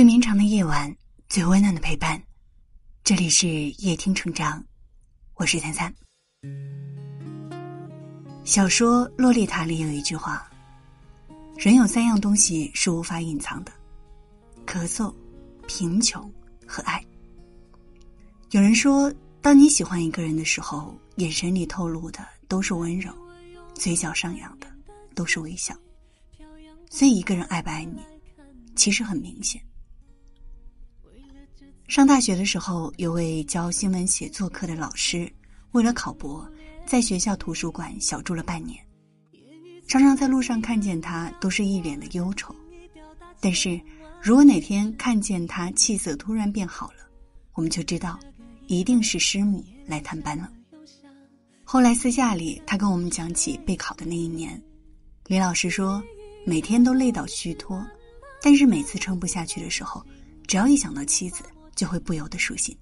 最绵长的夜晚，最温暖的陪伴。这里是夜听成长，我是三三。小说《洛丽塔》里有一句话：“人有三样东西是无法隐藏的，咳嗽、贫穷和爱。”有人说，当你喜欢一个人的时候，眼神里透露的都是温柔，嘴角上扬的都是微笑。所以，一个人爱不爱你，其实很明显。上大学的时候，有位教新闻写作课的老师，为了考博，在学校图书馆小住了半年。常常在路上看见他，都是一脸的忧愁。但是，如果哪天看见他气色突然变好了，我们就知道，一定是师母来探班了。后来私下里，他跟我们讲起备考的那一年，李老师说，每天都累到虚脱，但是每次撑不下去的时候，只要一想到妻子。就会不由得舒心。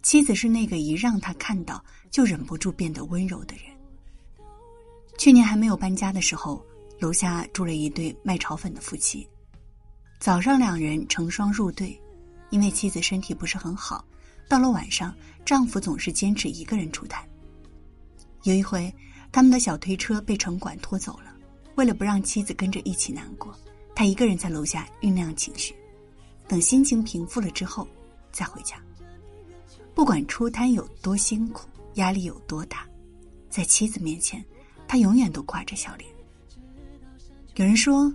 妻子是那个一让他看到就忍不住变得温柔的人。去年还没有搬家的时候，楼下住了一对卖炒粉的夫妻。早上两人成双入对，因为妻子身体不是很好，到了晚上，丈夫总是坚持一个人出摊。有一回，他们的小推车被城管拖走了，为了不让妻子跟着一起难过，他一个人在楼下酝酿情绪。等心情平复了之后，再回家。不管出摊有多辛苦，压力有多大，在妻子面前，他永远都挂着笑脸。有人说，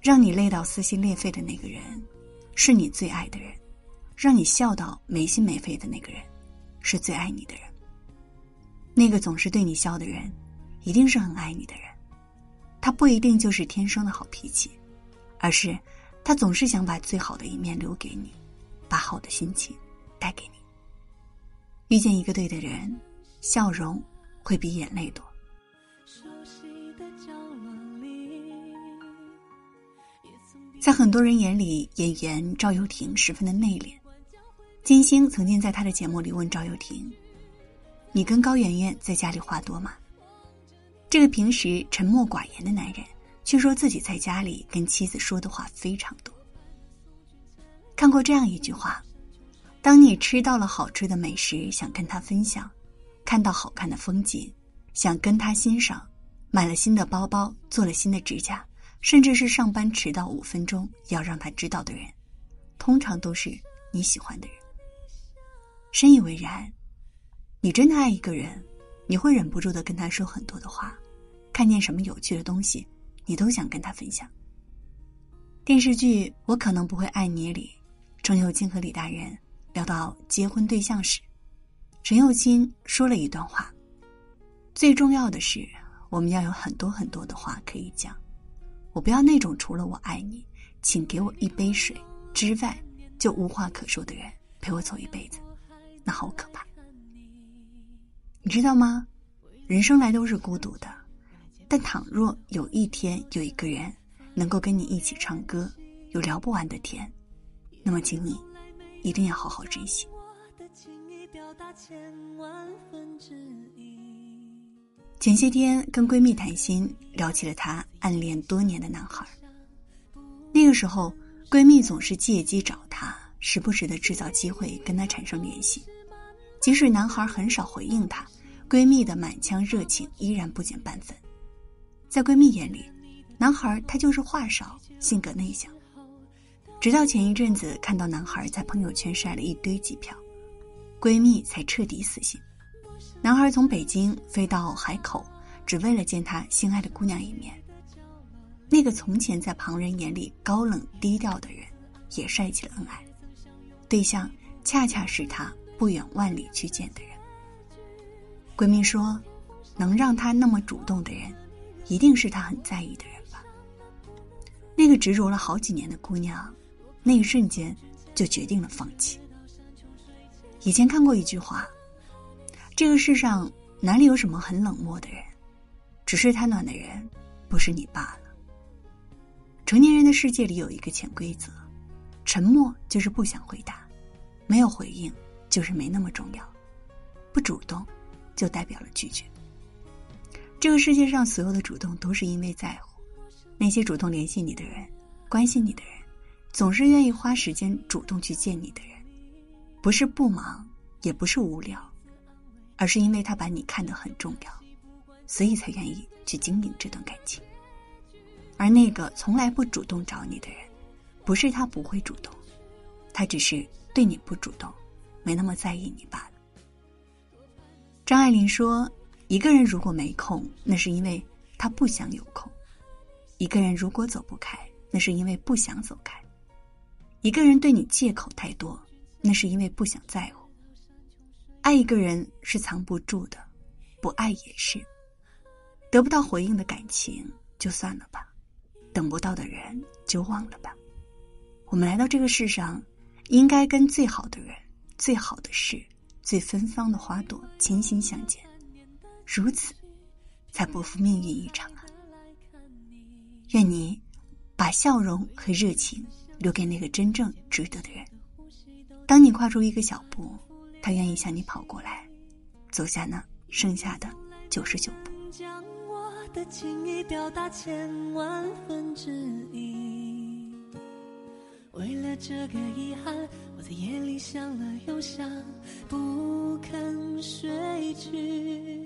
让你累到撕心裂肺的那个人，是你最爱的人；让你笑到没心没肺的那个人，是最爱你的人。那个总是对你笑的人，一定是很爱你的人。他不一定就是天生的好脾气，而是。他总是想把最好的一面留给你，把好的心情带给你。遇见一个对的人，笑容会比眼泪多。在很多人眼里，演员赵又廷十分的内敛。金星曾经在他的节目里问赵又廷：“你跟高圆圆在家里话多吗？”这个平时沉默寡言的男人。却说自己在家里跟妻子说的话非常多。看过这样一句话：，当你吃到了好吃的美食，想跟他分享；，看到好看的风景，想跟他欣赏；，买了新的包包，做了新的指甲，甚至是上班迟到五分钟要让他知道的人，通常都是你喜欢的人。深以为然。你真的爱一个人，你会忍不住的跟他说很多的话，看见什么有趣的东西。你都想跟他分享。电视剧《我可能不会爱你》里，程又青和李大人聊到结婚对象时，陈又青说了一段话：“最重要的是，我们要有很多很多的话可以讲。我不要那种除了我爱你，请给我一杯水之外就无话可说的人陪我走一辈子，那好可怕。你知道吗？人生来都是孤独的。”但倘若有一天有一个人能够跟你一起唱歌，有聊不完的天，那么请你一定要好好珍惜。前些天跟闺蜜谈心，聊起了她暗恋多年的男孩。那个时候，闺蜜总是借机找他，时不时的制造机会跟他产生联系。即使男孩很少回应她，闺蜜的满腔热情依然不减半分。在闺蜜眼里，男孩他就是话少，性格内向。直到前一阵子看到男孩在朋友圈晒了一堆机票，闺蜜才彻底死心。男孩从北京飞到海口，只为了见他心爱的姑娘一面。那个从前在旁人眼里高冷低调的人，也晒起了恩爱。对象恰恰是他不远万里去见的人。闺蜜说：“能让他那么主动的人。”一定是他很在意的人吧？那个执着了好几年的姑娘，那一瞬间就决定了放弃。以前看过一句话：“这个世上哪里有什么很冷漠的人，只是太暖的人不是你罢了。”成年人的世界里有一个潜规则：沉默就是不想回答，没有回应就是没那么重要，不主动就代表了拒绝。这个世界上所有的主动都是因为在乎，那些主动联系你的人、关心你的人，总是愿意花时间主动去见你的人，不是不忙，也不是无聊，而是因为他把你看得很重要，所以才愿意去经营这段感情。而那个从来不主动找你的人，不是他不会主动，他只是对你不主动，没那么在意你罢了。张爱玲说：“一个人如果没空，那是因为他不想有空；一个人如果走不开，那是因为不想走开；一个人对你借口太多，那是因为不想在乎。爱一个人是藏不住的，不爱也是。得不到回应的感情，就算了吧。”等不到的人就忘了吧。我们来到这个世上，应该跟最好的人、最好的事、最芬芳的花朵倾心相见，如此，才不负命运一场啊！愿你把笑容和热情留给那个真正值得的人。当你跨出一个小步，他愿意向你跑过来，走下那剩下的九十九步。的情意表达千万分之一。为了这个遗憾，我在夜里想了又想，不肯睡去。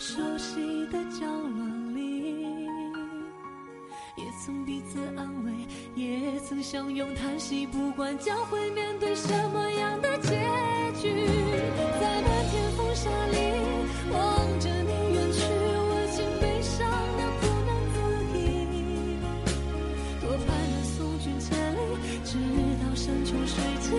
熟悉的角落里，也曾彼此安慰，也曾相拥叹息，不管将会面对什么样的结局，在漫天风沙里望着你远去，我竟悲伤的不能自已。多盼能送君千里，直到山穷水尽，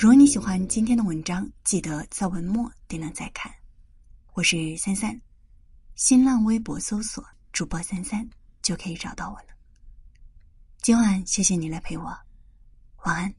如果你喜欢今天的文章，记得在文末点亮再看。我是三三，新浪微博搜索主播三三就可以找到我了。今晚谢谢你来陪我，晚安。